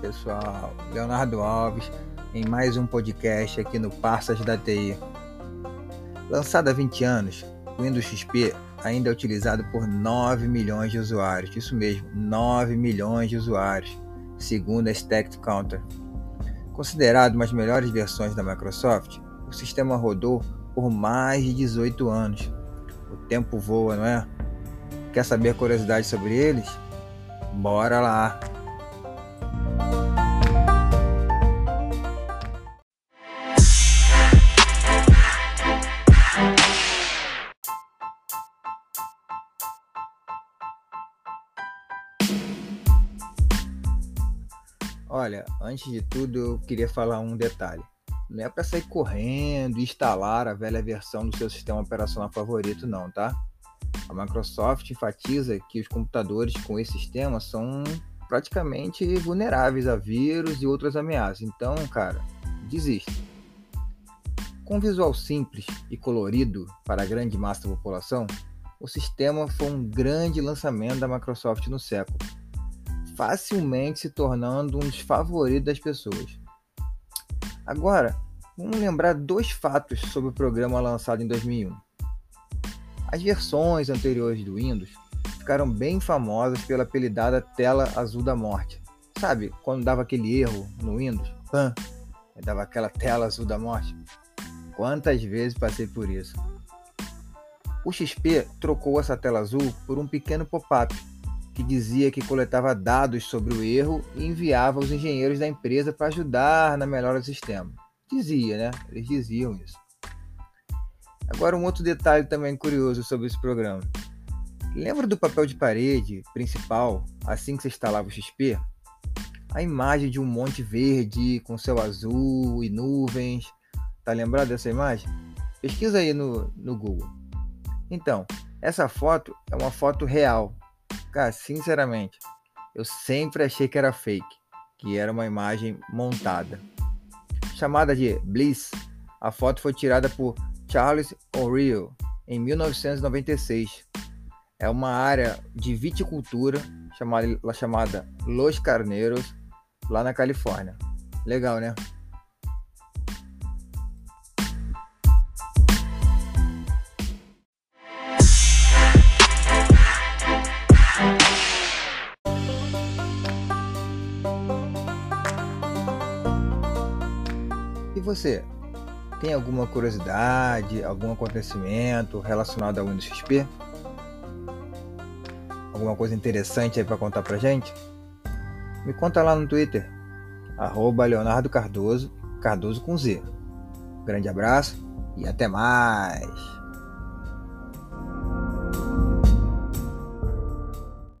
pessoal, Leonardo Alves em mais um podcast aqui no Parsas da TI. Lançado há 20 anos, o Windows XP ainda é utilizado por 9 milhões de usuários, isso mesmo, 9 milhões de usuários, segundo a Stacked Counter. Considerado uma das melhores versões da Microsoft, o sistema rodou por mais de 18 anos. O tempo voa, não é? Quer saber curiosidades sobre eles? Bora lá! Olha, antes de tudo eu queria falar um detalhe. Não é para sair correndo e instalar a velha versão do seu sistema operacional favorito, não, tá? A Microsoft enfatiza que os computadores com esse sistema são praticamente vulneráveis a vírus e outras ameaças. Então, cara, desista. Com visual simples e colorido para a grande massa da população, o sistema foi um grande lançamento da Microsoft no século facilmente se tornando um dos favoritos das pessoas. Agora, vamos lembrar dois fatos sobre o programa lançado em 2001. As versões anteriores do Windows ficaram bem famosas pela apelidada tela azul da morte. Sabe, quando dava aquele erro no Windows? Pã, dava aquela tela azul da morte. Quantas vezes passei por isso? O XP trocou essa tela azul por um pequeno pop-up que dizia que coletava dados sobre o erro e enviava aos engenheiros da empresa para ajudar na melhora do sistema. Dizia, né? Eles diziam isso. Agora, um outro detalhe também curioso sobre esse programa. Lembra do papel de parede principal assim que você instalava o XP? A imagem de um monte verde com céu azul e nuvens. Tá lembrado dessa imagem? Pesquisa aí no, no Google. Então, essa foto é uma foto real Cara, sinceramente, eu sempre achei que era fake, que era uma imagem montada. Chamada de Bliss, a foto foi tirada por Charles O'Reilly em 1996. É uma área de viticultura chamada, chamada Los Carneiros, lá na Califórnia. Legal, né? E você? Tem alguma curiosidade, algum acontecimento relacionado ao Windows XP? Alguma coisa interessante aí para contar pra gente? Me conta lá no Twitter, arroba Leonardo Cardoso, Cardoso com Z. Grande abraço e até mais!